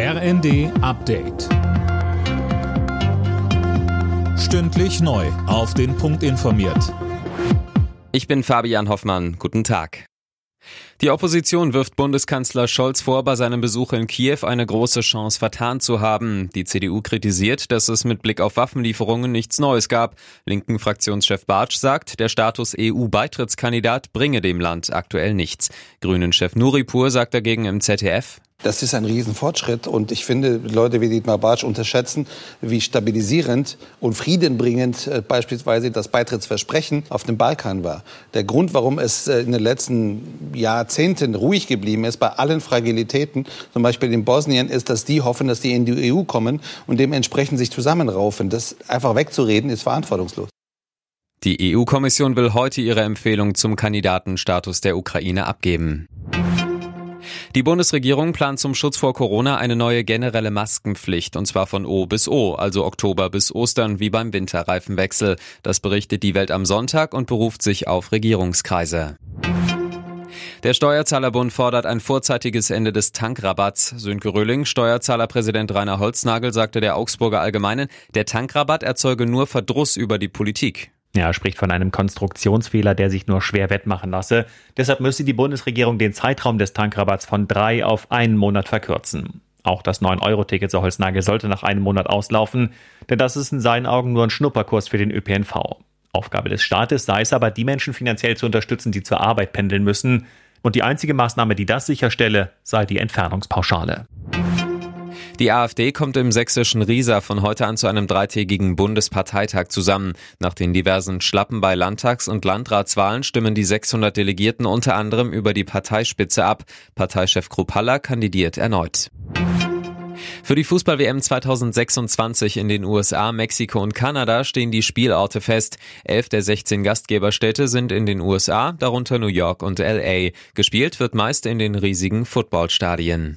RND Update. Stündlich neu. Auf den Punkt informiert. Ich bin Fabian Hoffmann. Guten Tag. Die Opposition wirft Bundeskanzler Scholz vor, bei seinem Besuch in Kiew eine große Chance vertan zu haben. Die CDU kritisiert, dass es mit Blick auf Waffenlieferungen nichts Neues gab. Linken Fraktionschef Bartsch sagt, der Status EU-Beitrittskandidat bringe dem Land aktuell nichts. Grünen-Chef Nuripur sagt dagegen im ZDF, das ist ein Riesenfortschritt und ich finde, Leute wie Dietmar Bartsch unterschätzen, wie stabilisierend und friedenbringend äh, beispielsweise das Beitrittsversprechen auf dem Balkan war. Der Grund, warum es äh, in den letzten Jahrzehnten ruhig geblieben ist, bei allen Fragilitäten, zum Beispiel in Bosnien, ist, dass die hoffen, dass die in die EU kommen und dementsprechend sich zusammenraufen. Das einfach wegzureden, ist verantwortungslos. Die EU-Kommission will heute ihre Empfehlung zum Kandidatenstatus der Ukraine abgeben. Die Bundesregierung plant zum Schutz vor Corona eine neue generelle Maskenpflicht, und zwar von O bis O, also Oktober bis Ostern, wie beim Winterreifenwechsel. Das berichtet die Welt am Sonntag und beruft sich auf Regierungskreise. Der Steuerzahlerbund fordert ein vorzeitiges Ende des Tankrabatts. Sönke Röhling, Steuerzahlerpräsident Rainer Holznagel, sagte der Augsburger Allgemeinen, der Tankrabatt erzeuge nur Verdruss über die Politik. Er spricht von einem Konstruktionsfehler, der sich nur schwer wettmachen lasse. Deshalb müsse die Bundesregierung den Zeitraum des Tankrabatts von drei auf einen Monat verkürzen. Auch das 9-Euro-Ticket, so Holznagel, sollte nach einem Monat auslaufen, denn das ist in seinen Augen nur ein Schnupperkurs für den ÖPNV. Aufgabe des Staates sei es aber, die Menschen finanziell zu unterstützen, die zur Arbeit pendeln müssen. Und die einzige Maßnahme, die das sicherstelle, sei die Entfernungspauschale. Die AfD kommt im sächsischen Riesa von heute an zu einem dreitägigen Bundesparteitag zusammen. Nach den diversen Schlappen bei Landtags- und Landratswahlen stimmen die 600 Delegierten unter anderem über die Parteispitze ab. Parteichef Krupalla kandidiert erneut. Für die Fußball-WM 2026 in den USA, Mexiko und Kanada stehen die Spielorte fest. Elf der 16 Gastgeberstädte sind in den USA, darunter New York und LA. Gespielt wird meist in den riesigen Footballstadien.